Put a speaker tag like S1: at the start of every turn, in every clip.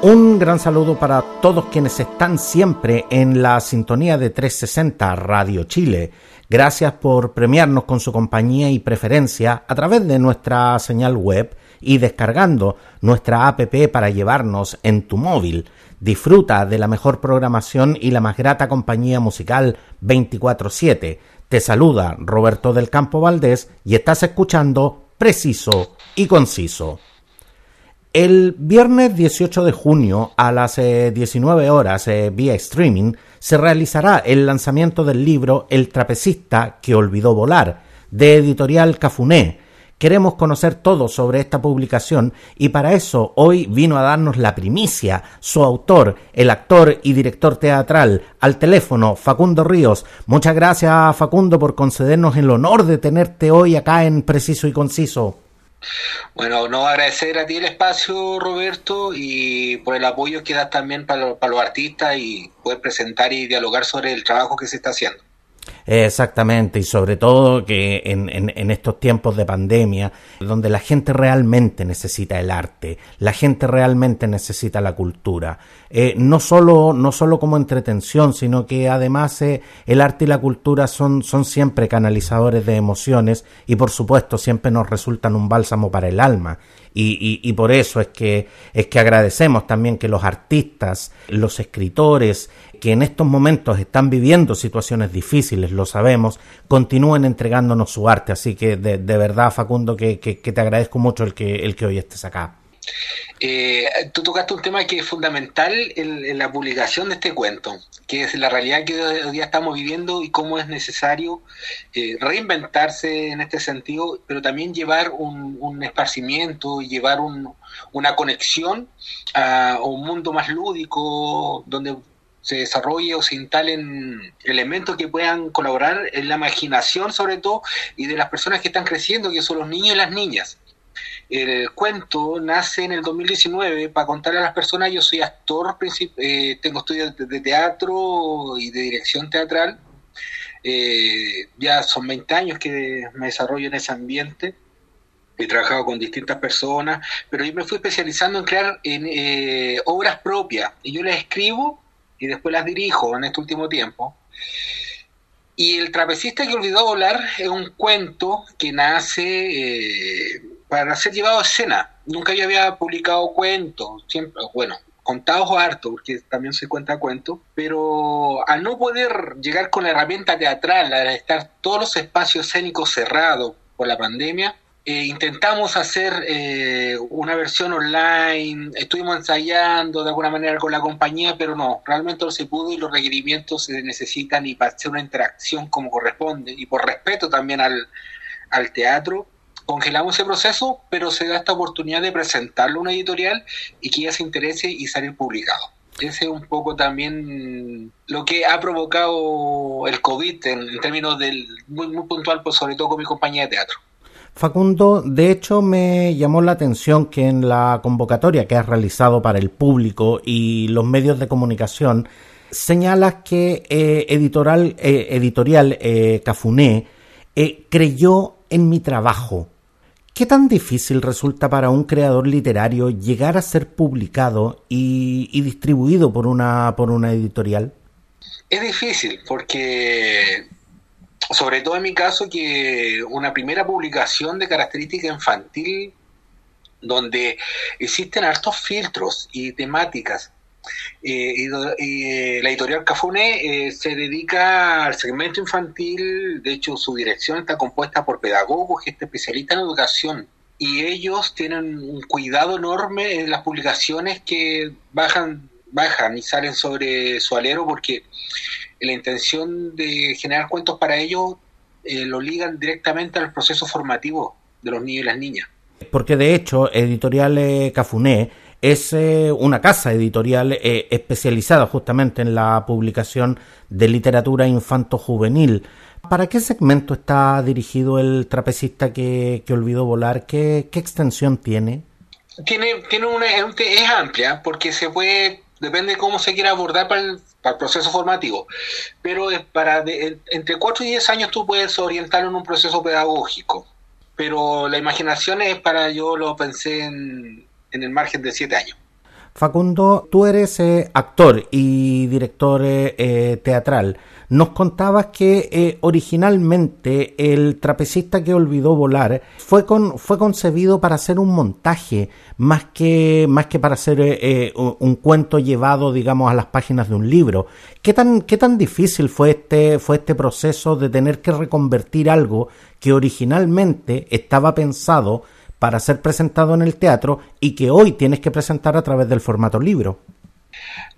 S1: Un gran saludo para todos quienes están siempre en la sintonía de 360 Radio Chile. Gracias por premiarnos con su compañía y preferencia a través de nuestra señal web y descargando nuestra app para llevarnos en tu móvil. Disfruta de la mejor programación y la más grata compañía musical 24/7. Te saluda Roberto del Campo Valdés y estás escuchando Preciso y Conciso. El viernes 18 de junio a las 19 eh, horas eh, vía streaming se realizará el lanzamiento del libro El trapecista que olvidó volar de editorial Cafuné. Queremos conocer todo sobre esta publicación y para eso hoy vino a darnos la primicia su autor, el actor y director teatral, al teléfono Facundo Ríos. Muchas gracias Facundo por concedernos el honor de tenerte hoy acá en Preciso y Conciso.
S2: Bueno, no agradecer a ti el espacio, Roberto, y por el apoyo que das también para, para los artistas y poder presentar y dialogar sobre el trabajo que se está haciendo.
S1: Exactamente, y sobre todo que en, en, estos tiempos de pandemia, donde la gente realmente necesita el arte, la gente realmente necesita la cultura, eh, no, solo, no solo como entretención, sino que además eh, el arte y la cultura son, son siempre canalizadores de emociones y por supuesto siempre nos resultan un bálsamo para el alma. Y, y, por eso es que, es que agradecemos también que los artistas, los escritores, que en estos momentos están viviendo situaciones difíciles, lo sabemos, continúen entregándonos su arte. Así que de, verdad, Facundo, que, que, te agradezco mucho el que, el que hoy estés acá.
S2: Eh, tú tocaste un tema que es fundamental en, la publicación de este cuento, que es la realidad que hoy día estamos viviendo y cómo es necesario eh, reinventarse en este sentido, pero también llevar un, un esparcimiento, llevar un, una conexión a un mundo más lúdico, donde se desarrolle o se instalen elementos que puedan colaborar en la imaginación sobre todo y de las personas que están creciendo, que son los niños y las niñas. El cuento nace en el 2019 para contarle a las personas, yo soy actor, eh, tengo estudios de teatro y de dirección teatral, eh, ya son 20 años que me desarrollo en ese ambiente, he trabajado con distintas personas, pero yo me fui especializando en crear eh, obras propias. Y yo las escribo y después las dirijo en este último tiempo. Y El trapecista que olvidó volar es un cuento que nace eh, para ser llevado a escena. Nunca yo había publicado cuentos, siempre, bueno, contados harto, porque también se cuenta cuentos, pero al no poder llegar con la herramienta teatral, al estar todos los espacios escénicos cerrados por la pandemia, eh, intentamos hacer eh, una versión online, estuvimos ensayando de alguna manera con la compañía, pero no, realmente no se pudo y los requerimientos se necesitan y para hacer una interacción como corresponde y por respeto también al, al teatro, congelamos ese proceso, pero se da esta oportunidad de presentarlo a una editorial y que ella se interese y salir publicado. Ese es un poco también lo que ha provocado el COVID en, términos del muy, muy puntual, pues sobre todo con mi compañía de teatro.
S1: Facundo, de hecho me llamó la atención que en la convocatoria que has realizado para el público y los medios de comunicación señalas que eh, editorial, eh, editorial eh, Cafuné creyó en mi trabajo. ¿Qué tan difícil resulta para un creador literario llegar a ser publicado y, y distribuido por una, por una editorial?
S2: Es difícil porque sobre todo en mi caso, que una primera publicación de característica infantil donde existen hartos filtros y temáticas. Eh, y, eh, la editorial Cafune eh, se dedica al segmento infantil, de hecho su dirección está compuesta por pedagogos que especialistas en educación y ellos tienen un cuidado enorme en las publicaciones que bajan, bajan y salen sobre su alero porque la intención de generar cuentos para ellos eh, lo ligan directamente al proceso formativo de los niños y las niñas.
S1: Porque de hecho, Editorial Cafuné es eh, una casa editorial eh, especializada justamente en la publicación de literatura infanto-juvenil. ¿Para qué segmento está dirigido el trapecista que, olvidó volar? ¿Qué, extensión tiene?
S2: Tiene, tiene una, es amplia porque se puede, depende de cómo se quiera abordar para el, para el proceso formativo, pero es para entre 4 y 10 años tú puedes orientarlo en un proceso pedagógico pero la imaginación es para, yo lo pensé en, el margen de siete años.
S1: Facundo, tú eres eh, actor y director eh, eh, teatral. Nos contabas que originalmente el trapecista que olvidó volar fue, con, fue concebido para hacer un montaje más que, más que para hacer un cuento llevado, digamos, a las páginas de un libro. ¿Qué tan, qué tan difícil fue este, fue este proceso de tener que reconvertir algo que originalmente estaba pensado para ser presentado en el teatro y que hoy tienes que presentar a través del formato libro?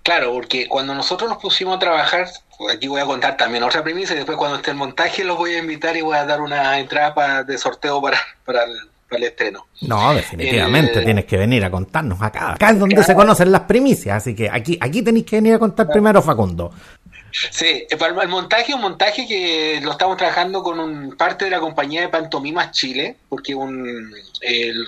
S2: Claro, porque cuando nosotros nos pusimos a trabajar, aquí voy a contar también otra premisa y después cuando esté el montaje los voy a invitar y voy a dar una entrada de sorteo para, para, el, estreno.
S1: No, definitivamente tienes que venir a contarnos acá. Acá es donde se conocen las primicias, así que aquí, aquí tenéis que venir a contar primero, Facundo.
S2: Sí, el montaje, un montaje que lo estamos trabajando con un, parte de la compañía de Pantomimas Chile, porque un,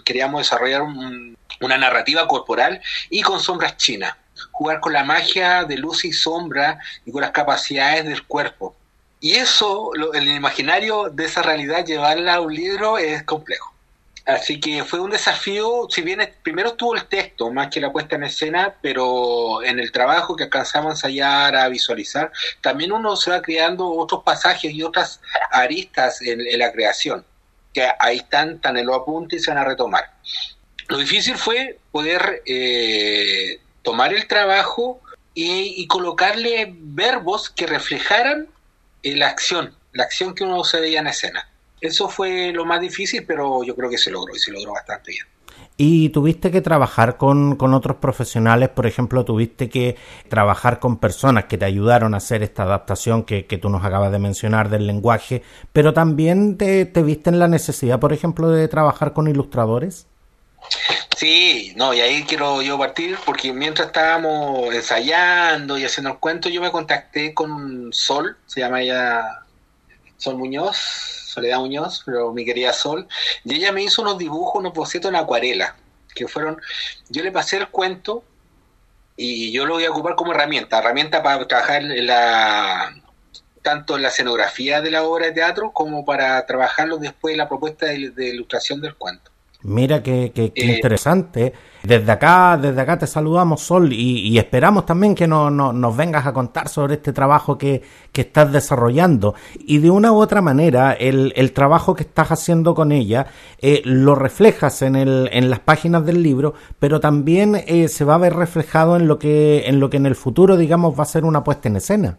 S2: queríamos desarrollar una narrativa corporal y con sombras chinas jugar con la magia de luz y sombra y con las capacidades del cuerpo. Y eso, el imaginario de esa realidad, llevarla a un libro es complejo. Así que fue un desafío, si bien primero estuvo el texto más que la puesta en escena, pero en el trabajo que alcanzamos a ensayar, a visualizar, también uno se va creando otros pasajes y otras aristas en, la creación, que ahí están, tan en lo apunte y se van a retomar. Lo difícil fue poder eh, tomar el trabajo y, colocarle verbos que reflejaran eh, la acción, la acción que uno se veía en escena. Eso fue lo más difícil, pero yo creo que se logró y se logró bastante bien.
S1: ¿Y tuviste que trabajar con, otros profesionales? Por ejemplo, tuviste que trabajar con personas que te ayudaron a hacer esta adaptación que, tú nos acabas de mencionar del lenguaje, pero también te, te viste en la necesidad, por ejemplo, de trabajar con ilustradores?
S2: Sí, no, y ahí quiero yo partir porque mientras estábamos ensayando y haciendo el cuento, yo me contacté con Sol, se llama ella Sol Muñoz, Soledad Muñoz, pero mi querida Sol, y ella me hizo unos dibujos, unos bocetos en acuarela, que fueron, yo le pasé el cuento y yo lo voy a ocupar como herramienta, herramienta para trabajar en la tanto en la escenografía de la obra de teatro como para trabajarlo después en la propuesta de ilustración del cuento.
S1: Mira qué, qué, eh, interesante. Desde acá, desde acá te saludamos, Sol, y, esperamos también que no, nos vengas a contar sobre este trabajo que, estás desarrollando. Y de una u otra manera, el, el trabajo que estás haciendo con ella eh, lo reflejas en, el, en las páginas del libro, pero también eh, se va a ver reflejado en lo que en lo que en el futuro, digamos, va a ser una puesta en escena.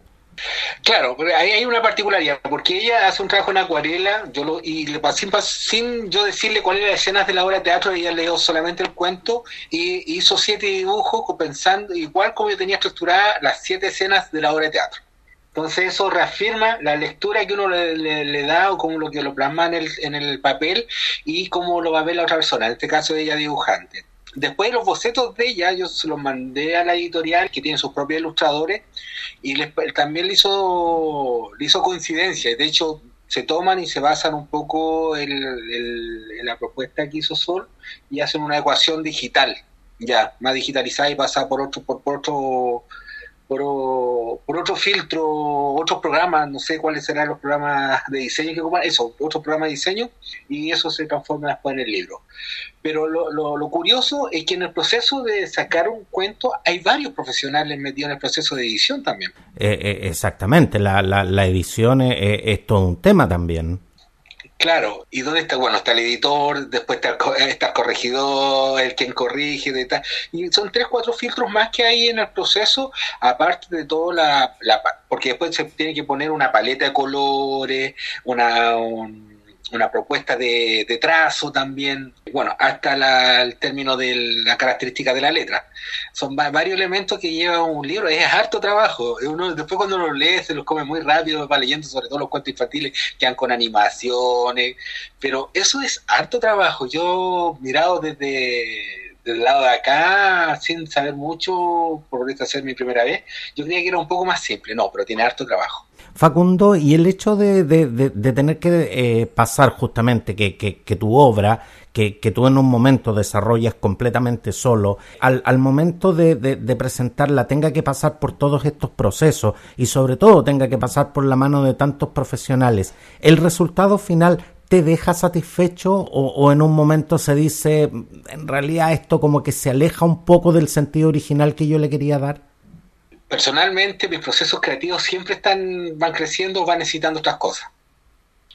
S2: Claro, pero ahí hay una particularidad, porque ella hace un trabajo en acuarela, yo lo, y sin, sin yo decirle cuáles eran las escenas de la obra de teatro, ella leyó solamente el cuento y hizo siete dibujos pensando igual como yo tenía estructurada las siete escenas de la obra de teatro. Entonces eso reafirma la lectura que uno le, da o como lo que lo plasma en el, en el papel y cómo lo va a ver la otra persona, en este caso ella dibujante. Después los bocetos de ella, yo se los mandé a la editorial que tiene sus propios ilustradores y también le hizo, le hizo coincidencia. De hecho, se toman y se basan un poco en, la propuesta que hizo Sol y hacen una ecuación digital, ya, más digitalizada y pasa por otro, por, por otro por, otro filtro, otros programas, no sé cuáles serán los programas de diseño que ocupan, eso, otros programas de diseño, y eso se transforma después en el libro. Pero lo, lo, curioso es que en el proceso de sacar un cuento hay varios profesionales metidos en el proceso de edición también.
S1: Eh, eh, exactamente, la, la, la edición es todo un tema también.
S2: Claro, ¿y dónde está? Bueno, está el editor, después está, el corregidor, el quien corrige, de tal. y son tres, cuatro filtros más que hay en el proceso, aparte de todo la, la porque después se tiene que poner una paleta de colores, una, una propuesta de, trazo también, bueno, hasta el término de la característica de la letra. Son varios elementos que lleva un libro, es harto trabajo. Uno, después cuando lo lee se los come muy rápido, va leyendo sobre todo los cuentos infantiles que han con animaciones, pero eso es harto trabajo. Yo mirado desde del lado de acá, sin saber mucho, por ser mi primera vez, yo creía que era un poco más simple. No, pero tiene harto trabajo.
S1: Facundo, y el hecho de, de, tener que eh, pasar justamente que, que, tu obra, que, que, tú en un momento desarrollas completamente solo, al, al momento de, de, presentarla tenga que pasar por todos estos procesos y sobre todo tenga que pasar por la mano de tantos profesionales, ¿el resultado final te deja satisfecho o, o, en un momento se dice, en realidad esto como que se aleja un poco del sentido original que yo le quería dar?
S2: Personalmente mis procesos creativos siempre están van creciendo, van necesitando otras cosas.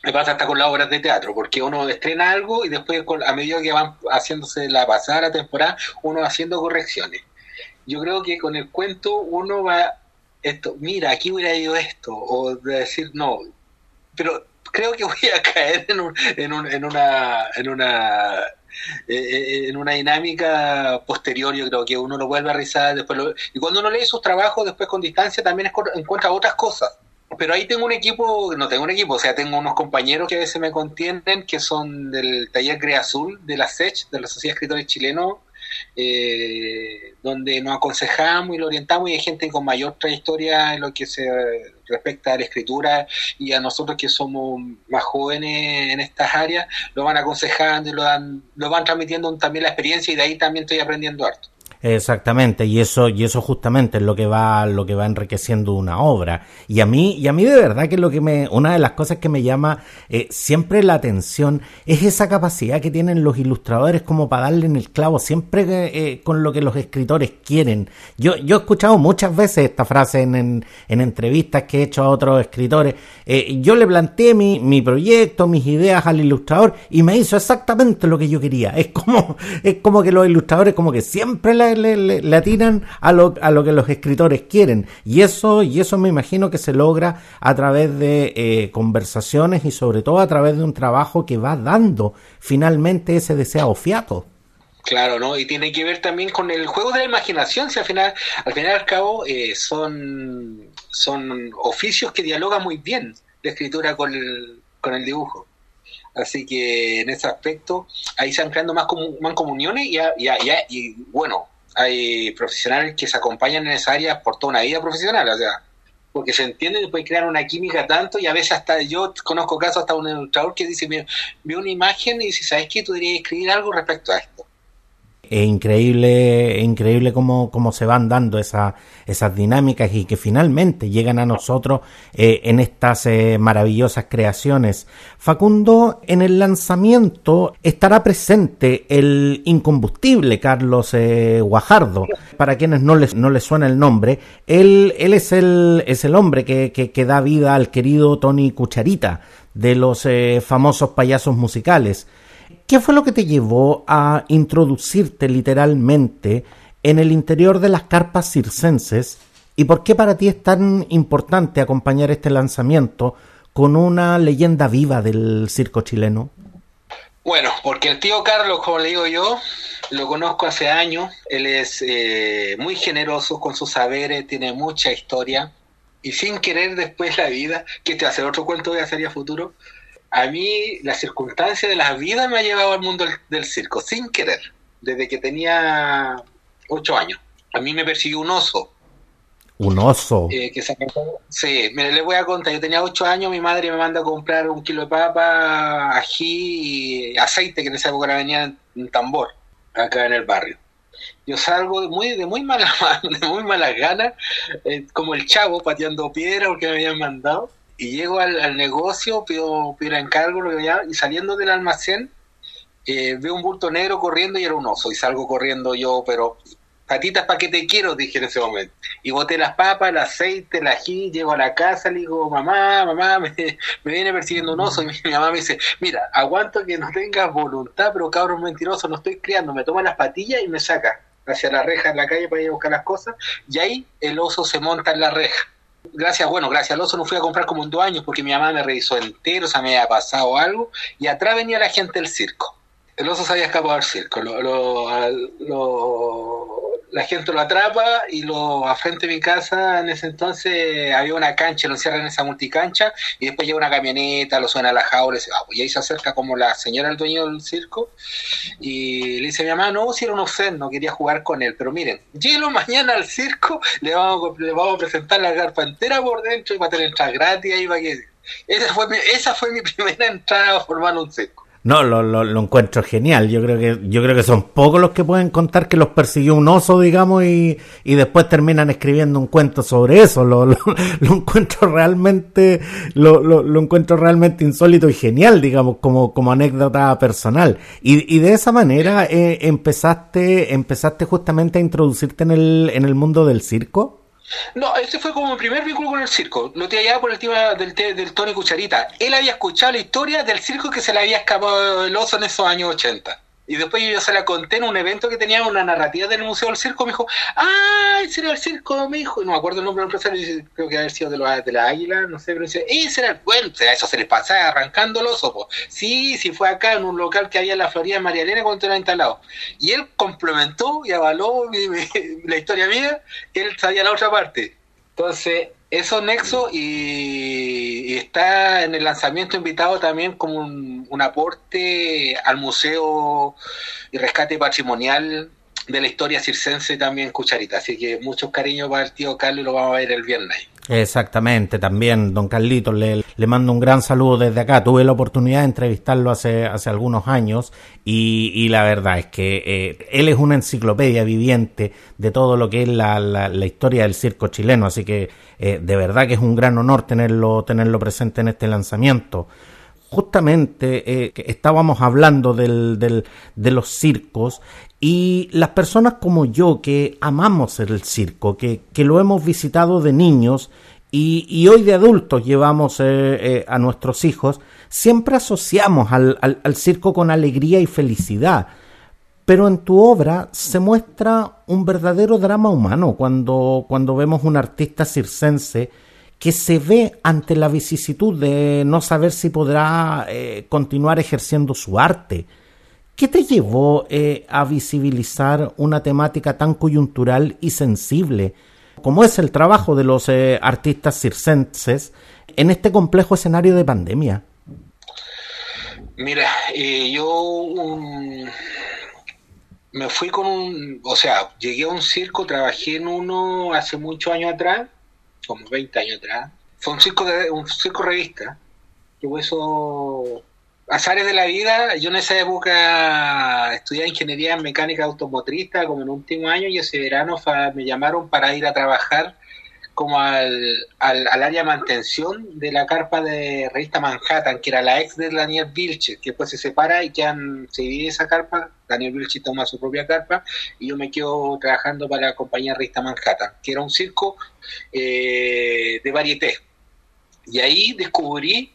S2: Me pasa hasta con las obras de teatro, porque uno estrena algo y después a medida que van haciéndose la pasada temporada, uno va haciendo correcciones. Yo creo que con el cuento uno va esto, mira, aquí hubiera ido esto, o de decir, no, pero creo que voy a caer en, en, un, en una, en una eh, eh, en una dinámica posterior, yo creo que uno lo vuelve a rizar, después y cuando uno lee sus trabajos, después con distancia también encuentra otras cosas. Pero ahí tengo un equipo, no tengo un equipo, o sea, tengo unos compañeros que a veces me contienen, que son del taller Crea Azul, de la SECH, de la Sociedad de Escritores Chilenos, eh, donde nos aconsejamos y lo orientamos y hay gente con mayor trayectoria en lo que se respecta a la escritura y a nosotros que somos más jóvenes en estas áreas, lo van aconsejando y lo, dan, lo van transmitiendo también la experiencia y de ahí también estoy aprendiendo harto.
S1: Exactamente, y eso, y eso justamente es lo que va, lo que va enriqueciendo una obra. Y a mí, y a mí de verdad que lo que me, una de las cosas que me llama eh, siempre la atención es esa capacidad que tienen los ilustradores como para darle en el clavo, siempre eh, con lo que los escritores quieren. Yo, yo he escuchado muchas veces esta frase en, en, entrevistas que he hecho a otros escritores. Eh, yo le planteé mi, mi proyecto, mis ideas al ilustrador y me hizo exactamente lo que yo quería. Es como, es como que los ilustradores como que siempre le le, atinan a lo, a lo que los escritores quieren. Y eso, y eso me imagino que se logra a través de eh, conversaciones y sobre todo a través de un trabajo que va dando finalmente ese deseo fiato.
S2: Claro, ¿no? Y tiene que ver también con el juego de la imaginación, si al final, al final al cabo, eh, son, son oficios que dialogan muy bien la escritura con el, con el dibujo. Así que en ese aspecto, ahí se van creando más, más comuniones y, y bueno, hay profesionales que se acompañan en esa área por toda una vida profesional, o sea, porque se entienden y pueden crear una química tanto y a veces hasta yo conozco casos hasta un ilustrador que dice, ve una imagen y dice, ¿sabes qué? Tú deberías escribir algo respecto a esto
S1: es increíble, increíble cómo, cómo se van dando esa, esas dinámicas y que finalmente llegan a nosotros eh, en estas eh, maravillosas creaciones. Facundo, en el lanzamiento estará presente el incombustible Carlos eh, Guajardo. Para quienes no les, no les suena el nombre, él, él es, el, es el hombre que, que, que da vida al querido Tony Cucharita de los famosos payasos musicales. ¿Qué fue lo que te llevó a introducirte literalmente en el interior de las carpas circenses y por qué para ti es tan importante acompañar este lanzamiento con una leyenda viva del circo chileno?
S2: Bueno, porque el tío Carlos, como le digo yo, lo conozco hace años, él es eh, muy generoso con sus saberes, tiene mucha historia. Y sin querer después la vida, que te hace otro cuento de hacer futuro, a mí la circunstancia de la vida me ha llevado al mundo del, circo, sin querer, desde que tenía ocho años. A mí me persiguió un oso.
S1: Un oso.
S2: Eh, sí, mire, le voy a contar. Yo tenía ocho años, mi madre me manda a comprar un kilo de papa, ají y aceite, que en esa época venía en tambor, acá en el barrio. Yo salgo de muy, de muy mala de muy malas ganas, eh, como el chavo pateando piedra porque me habían mandado y llego al, negocio, pido, pido encargo, lo que y saliendo del almacén, eh, veo un bulto negro corriendo y era un oso, y salgo corriendo yo, pero patitas, ¿para qué te quiero? Dije en ese momento. Y boté las papas, el aceite, el ají, llego a la casa, le digo, mamá, mamá, me, viene persiguiendo un oso. Y mi, mamá me dice, mira, aguanto que no tengas voluntad, pero cabrón mentiroso, no estoy criando. Me toma las patillas y me saca hacia la reja en la calle para ir a buscar las cosas. Y ahí el oso se monta en la reja gracias, bueno, gracias al oso no fui a comprar como en dos años porque mi mamá me revisó entero, o sea, me había pasado algo, y atrás venía la gente del circo. El oso se había escapado del circo. Lo, lo, la gente lo atrapa y lo a frente de mi casa en ese entonces había una cancha, lo encierran en esa multicancha y después llega una camioneta, lo suena a la jaula y, ah, pues ahí se acerca como la señora el dueño del circo y le dice a mi mamá, no, si era un ofend, no quería jugar con él, pero miren, lléguelo mañana al circo, le vamos, le vamos a presentar la carpa entera por dentro y va a tener entrada gratis ahí va que... Esa fue, mi, esa fue mi primera entrada a formar un circo.
S1: No, lo, lo, lo, encuentro genial. Yo creo que yo creo que son pocos los que pueden contar que los persiguió un oso, digamos, y, y después terminan escribiendo un cuento sobre eso. Lo, lo, encuentro realmente lo, lo, encuentro realmente insólito y genial, digamos, como, como anécdota personal. Y, y de esa manera eh, empezaste empezaste justamente a introducirte en el en el mundo del circo.
S2: No, ese fue como mi primer vínculo con el circo. Lo tenía ya por el tema del, del Tony Cucharita. Él había escuchado la historia del circo que se le había escapado el oso en esos años 80. Y después yo se la conté en un evento que tenía una narrativa del Museo del Circo. Me dijo. Ese era el circo, me dijo. No me acuerdo el nombre del empresario, creo que había sido de, la, de la águila, no sé, pero dice, ese era el. Bueno, eso se les pasaba arrancando los ojos. Sí, sí, fue acá en un local que había en la Florida María Elena cuando era instalado. Y él complementó y avaló la historia mía, él sabía la otra parte. Entonces, eso nexo y, está en el lanzamiento invitado también como un, aporte al museo y rescate patrimonial de la historia circense también Cucharita. Así que muchos cariños para el tío Carlos y lo vamos a ver el viernes.
S1: Exactamente, también don Carlitos le, le mando un gran saludo desde acá. Tuve la oportunidad de entrevistarlo hace, hace algunos años y, la verdad es que eh, él es una enciclopedia viviente de todo lo que es la, la, la historia del circo chileno, así que eh, de verdad que es un gran honor tenerlo, tenerlo presente en este lanzamiento justamente eh, estábamos hablando del, del, de los circos y las personas como yo que amamos el circo, que, que lo hemos visitado de niños y, y hoy de adultos llevamos eh, eh, a nuestros hijos, siempre asociamos al, al, circo con alegría y felicidad. Pero en tu obra se muestra un verdadero drama humano cuando, cuando vemos un artista circense que se ve ante la vicisitud de no saber si podrá eh, continuar ejerciendo su arte. ¿Qué te llevó eh, a visibilizar una temática tan coyuntural y sensible como es el trabajo de los eh, artistas circenses en este complejo escenario de pandemia?
S2: Mira, eh, yo me fui con un, o sea, llegué a un circo, trabajé en uno hace muchos años atrás, como 20 años atrás. Fue un circo, de, un circo revista, que eso azares de la vida, yo en esa época estudiaba ingeniería en mecánica automotriz, como en último año, y ese verano me llamaron para ir a trabajar como al, al, al, área de mantención de la carpa de revista Manhattan, que era la ex de Daniel Vilche, que después se separa y quedan, se divide esa carpa, Daniel Vilche toma su propia carpa y yo me quedo trabajando para la compañía revista Manhattan, que era un circo eh, de varieté. Y ahí descubrí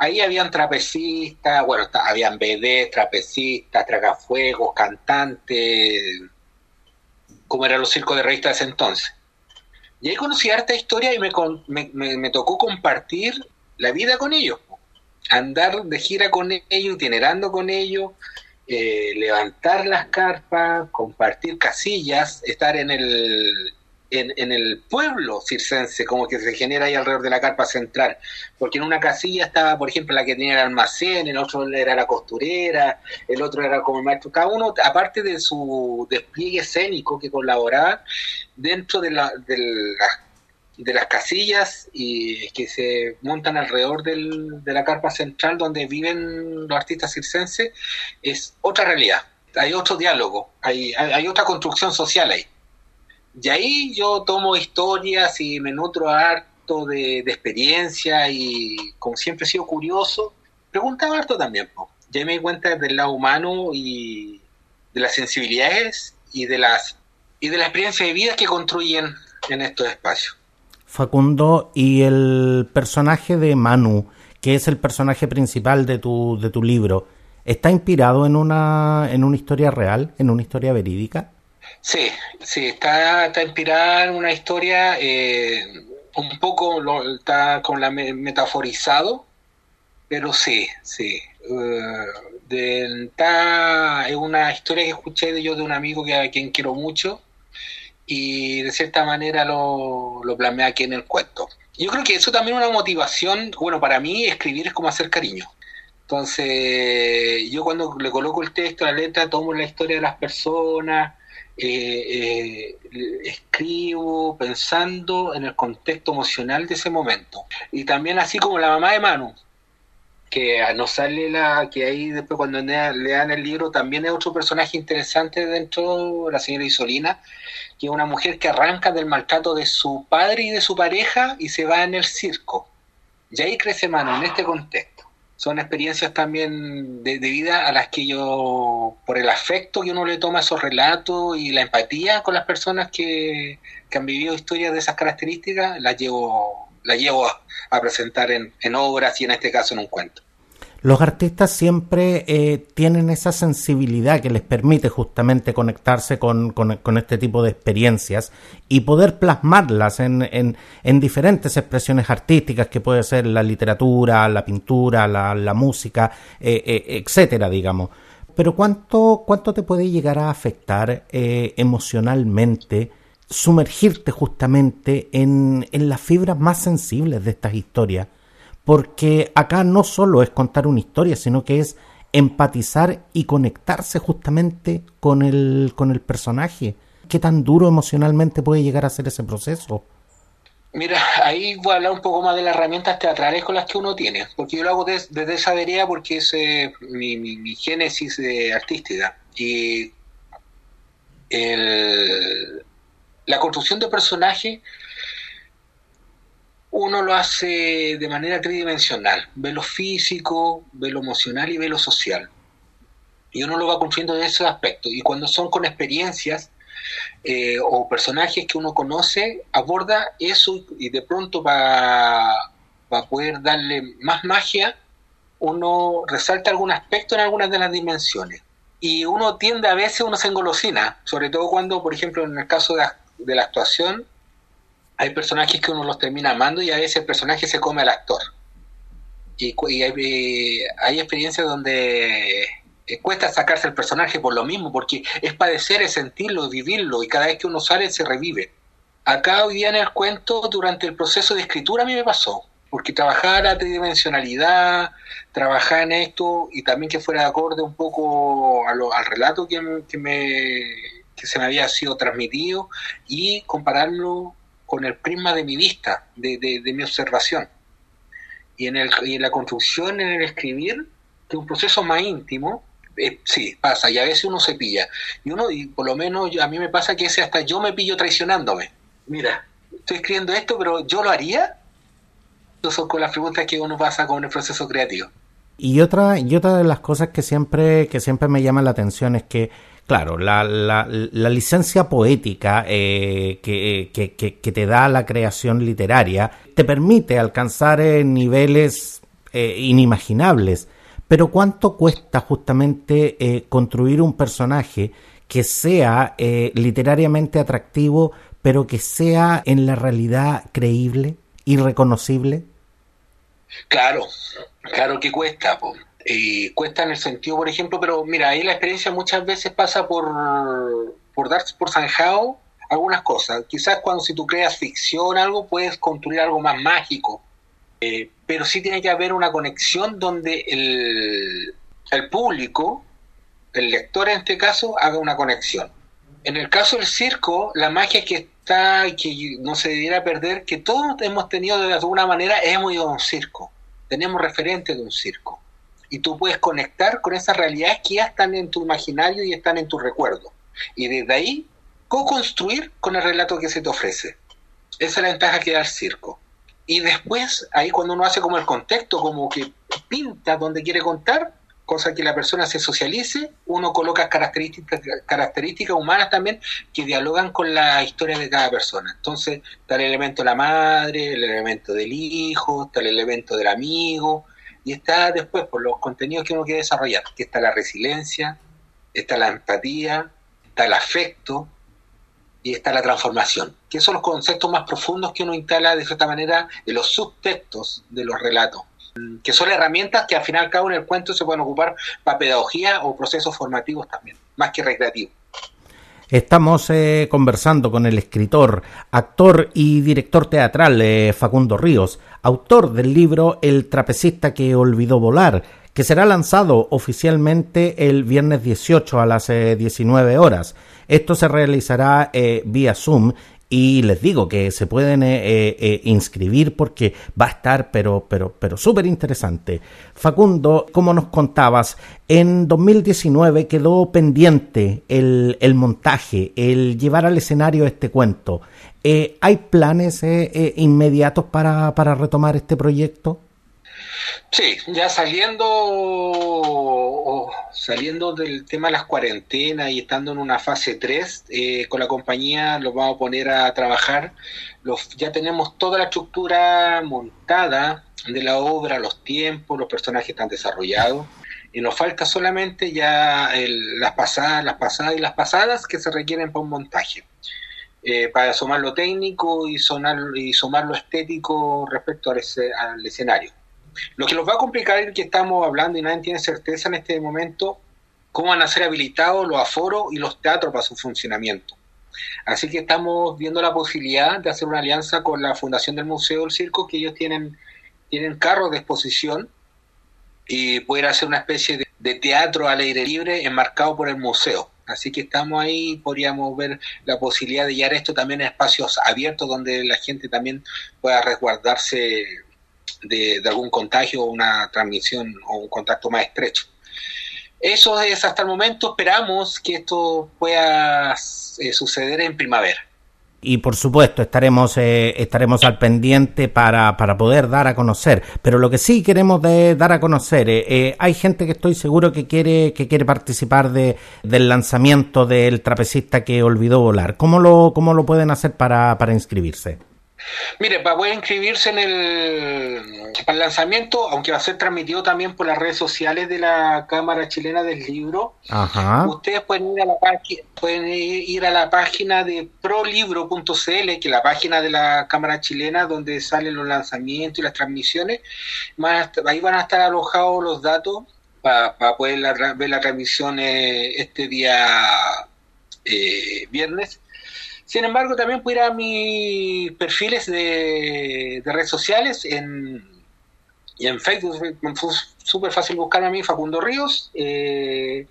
S2: ahí habían trapecistas, bueno, habían BD, trapecistas, tragafuegos, cantantes, como eran los circos de revistas de ese entonces. Y ahí conocí harta historia y me, me, me, tocó compartir la vida con ellos, andar de gira con ellos, itinerando con ellos, eh, levantar las carpas, compartir casillas, estar en el en, en, el pueblo circense, como que se genera ahí alrededor de la carpa central, porque en una casilla estaba, por ejemplo, la que tenía el almacén, el otro era la costurera, el otro era como el maestro, cada uno, aparte de su despliegue escénico que colaboraba dentro de, la, de, de las casillas y que se montan alrededor de la carpa central donde viven los artistas circenses, es otra realidad, hay otro diálogo, hay, hay, hay otra construcción social ahí. Y ahí yo tomo historias y me nutro harto de, de experiencia y como siempre he sido curioso, preguntaba harto también. Ya me di cuenta del lado humano y de las sensibilidades y de las y de la experiencia de vida que construyen en estos espacios.
S1: Facundo, y el personaje de Manu, que es el personaje principal de tu, de tu libro, ¿está inspirado en una, en una historia real, en una historia verídica?
S2: Sí, sí, está, está inspirada en una historia, eh, un poco lo, está con la metaforizado, pero sí, sí. Uh, de, está, es una historia que escuché de yo de un amigo que a quien quiero mucho, y de cierta manera lo, lo plasmé aquí en el cuento. Yo creo que eso también es una motivación, bueno, para mí escribir es como hacer cariño. Entonces, yo cuando le coloco el texto, la letra, tomo la historia de las personas, eh, eh, escribo pensando en el contexto emocional de ese momento. Y también así como la mamá de Manu, que nos sale la, que ahí después cuando le dan el libro también es otro personaje interesante dentro, la señora Isolina, que es una mujer que arranca del maltrato de su padre y de su pareja y se va en el circo. Y ahí crece Manu, en este contexto. Son experiencias también de, vida a las que yo, por el afecto que uno le toma a esos relatos y la empatía con las personas que, han vivido historias de esas características, las llevo, la llevo a, presentar en obras y en este caso en un cuento.
S1: Los artistas siempre eh, tienen esa sensibilidad que les permite justamente conectarse con, este tipo de experiencias y poder plasmarlas en, en, diferentes expresiones artísticas que puede ser la literatura, la pintura, la, música, eh, eh, etcétera, digamos. Pero ¿cuánto, cuánto te puede llegar a afectar emocionalmente sumergirte justamente en, en las fibras más sensibles de estas historias? Porque acá no solo es contar una historia, sino que es empatizar y conectarse justamente con el, con el personaje. ¿Qué tan duro emocionalmente puede llegar a ser ese proceso?
S2: Mira, ahí voy a hablar un poco más de las herramientas teatrales con las que uno tiene, porque yo lo hago desde, esa vereda porque es eh, mi, mi, génesis artística. Y la construcción de personaje uno lo hace de manera tridimensional, ve lo físico, ve lo emocional y ve lo social. Y uno lo va construyendo en ese aspecto. Y cuando son con experiencias eh, o personajes que uno conoce, aborda eso y de pronto para poder darle más magia, uno resalta algún aspecto en algunas de las dimensiones. Y uno tiende a veces, uno se engolosina, sobre todo cuando, por ejemplo, en el caso de la actuación, hay personajes que uno los termina amando y a veces el personaje se come al actor. Y, hay, experiencias donde eh, cuesta sacarse el personaje por lo mismo, porque es padecer, es sentirlo, vivirlo, y cada vez que uno sale se revive. Acá hoy día en el cuento, durante el proceso de escritura, a mí me pasó, porque trabajar la tridimensionalidad, trabajar en esto, y también que fuera de acorde un poco al relato que, me, que se me había sido transmitido, y compararlo con el prisma de mi vista, de, mi observación. Y en, el, y en la construcción, en el escribir, que es un proceso más íntimo, eh, sí, pasa, y a veces uno se pilla. Y uno, y por lo menos a mí me pasa que ese hasta yo me pillo traicionándome. Mira, estoy escribiendo esto, pero ¿yo lo haría? Esas son con las preguntas que uno pasa con el proceso creativo.
S1: Y otra, y otra de las cosas que siempre, que siempre me llama la atención es que Claro, la, la, licencia poética eh, que, que, te da la creación literaria te permite alcanzar eh, niveles eh, inimaginables. Pero ¿cuánto cuesta justamente construir un personaje que sea literariamente atractivo, pero que sea en la realidad creíble y reconocible?
S2: Claro, claro que cuesta. Po eh, cuesta en el sentido, por ejemplo, pero mira, ahí la experiencia muchas veces pasa por, por dar por zanjado algunas cosas. Quizás cuando si tú creas ficción, algo, puedes construir algo más mágico. Eh, pero sí tiene que haber una conexión donde el, el público, el lector en este caso, haga una conexión. En el caso del circo, la magia que está, que no se debiera perder, que todos hemos tenido de alguna manera, hemos ido a un circo. Tenemos referentes de un circo y tú puedes conectar con esas realidades que ya están en tu imaginario y están en tu recuerdo. Y desde ahí, co-construir con el relato que se te ofrece. Esa es la ventaja que da el circo. Y después, ahí cuando uno hace como el contexto, como que pinta donde quiere contar, cosa que la persona se socialice, uno coloca características, características humanas también que dialogan con la historia de cada persona. Entonces, está el elemento de la madre, el elemento del hijo, está el elemento del amigo, y está después por los contenidos que uno quiere desarrollar, que está la resiliencia, está la empatía, está el afecto y está la transformación, que son los conceptos más profundos que uno instala de cierta manera en los subtextos de los relatos, que son herramientas que al final cada uno en el cuento se pueden ocupar para pedagogía o procesos formativos también, más que recreativos.
S1: Estamos eh, conversando con el escritor, actor y director teatral eh, Facundo Ríos, autor del libro El trapecista que olvidó volar, que será lanzado oficialmente el viernes 18 a las 19 horas. Esto se realizará vía Zoom y les digo que se pueden eh, eh, eh, inscribir porque va a estar pero pero pero súper interesante Facundo como nos contabas en 2019 quedó pendiente el, el montaje el llevar al escenario este cuento ¿hay planes inmediatos para, para retomar este proyecto?
S2: Sí, ya saliendo saliendo del tema de las cuarentenas y estando en una fase 3, eh, con la compañía los vamos a poner a trabajar. Los, ya tenemos toda la estructura montada de la obra, los tiempos, los personajes están desarrollados. Y nos falta solamente ya las pasadas, las pasadas y las pasadas que se requieren para un montaje. Eh, para sumar lo técnico y, sonar, y sumar lo estético respecto al escenario. Lo que nos va a complicar es que estamos hablando y nadie tiene certeza en este momento cómo van a ser habilitados los aforos y los teatros para su funcionamiento. Así que estamos viendo la posibilidad de hacer una alianza con la Fundación del Museo del Circo, que ellos tienen, tienen carros de exposición y poder hacer una especie de, de teatro al aire libre enmarcado por el museo. Así que estamos ahí, podríamos ver la posibilidad de llevar esto también a espacios abiertos donde la gente también pueda resguardarse de, algún contagio o una transmisión o un contacto más estrecho. Eso es hasta el momento, esperamos que esto pueda eh, suceder en primavera.
S1: Y por supuesto estaremos eh, estaremos al pendiente para, para, poder dar a conocer. Pero lo que sí queremos de dar a conocer, eh, hay gente que estoy seguro que quiere que quiere participar de, del lanzamiento del trapecista que olvidó volar. ¿Cómo lo, cómo lo pueden hacer para, para inscribirse?
S2: Mire, para poder inscribirse en el, para el lanzamiento, aunque va a ser transmitido también por las redes sociales de la Cámara Chilena del Libro, ustedes pueden ir a la página, pueden ir a la página de prolibro.cl, que es la página de la Cámara Chilena donde salen los lanzamientos y las transmisiones. ahí van a estar alojados los datos para, poder ver la transmisión eh, este día eh, viernes sin embargo, también puedo ir a mis perfiles de, redes sociales en, y en Facebook. Fue súper fácil buscarme a mí, Facundo Ríos. Eh,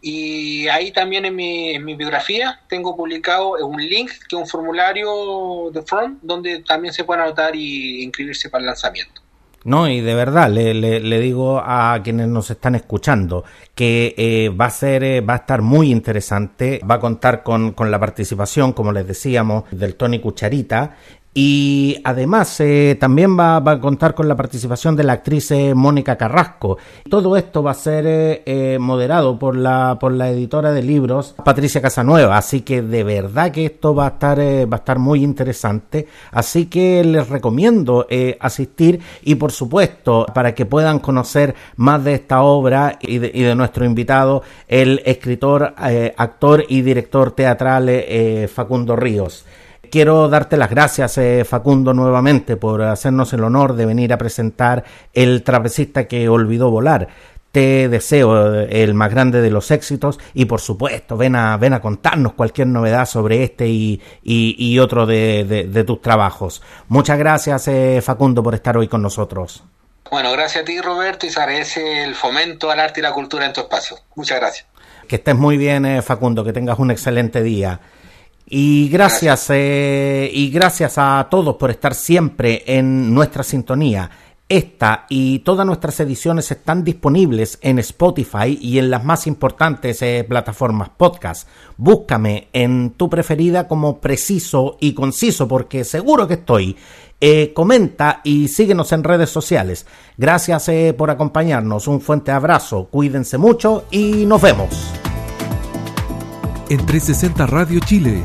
S2: y ahí también en mi, en mi biografía tengo publicado un link que es un formulario de Front donde también se puede anotar y inscribirse para el lanzamiento.
S1: No, y de verdad le, le, digo a quienes nos están escuchando que eh, va a ser, eh, va a estar muy interesante, va a contar con, con la participación, como les decíamos, del Tony Cucharita y además eh, también va, a contar con la participación de la actriz eh, Mónica Carrasco. Todo esto va a ser eh, moderado por la, por la editora de libros Patricia Casanueva. Así que de verdad que esto va a estar, va a estar muy interesante. Así que les recomiendo asistir y por supuesto para que puedan conocer más de esta obra y de, y de nuestro invitado, el escritor, actor y director teatral Facundo Ríos. Quiero darte las gracias, eh, Facundo, nuevamente por hacernos el honor de venir a presentar El trapecista que olvidó volar. Te deseo eh, el más grande de los éxitos y por supuesto ven a, ven a contarnos cualquier novedad sobre este y, y, otro de, tus trabajos. Muchas gracias eh, Facundo por estar hoy con nosotros.
S2: Bueno, gracias a ti Roberto y se agradece el fomento al arte y la cultura en tu espacio. Muchas gracias.
S1: Que estés muy bien Facundo, que tengas un excelente día. Y gracias, eh, y gracias a todos por estar siempre en nuestra sintonía. Esta y todas nuestras ediciones están disponibles en Spotify y en las más importantes eh, plataformas podcast. Búscame en tu preferida como preciso y conciso porque seguro que estoy. Eh, comenta y síguenos en redes sociales. Gracias por acompañarnos. Un fuerte abrazo. Cuídense mucho y nos vemos
S3: en 360 Radio Chile.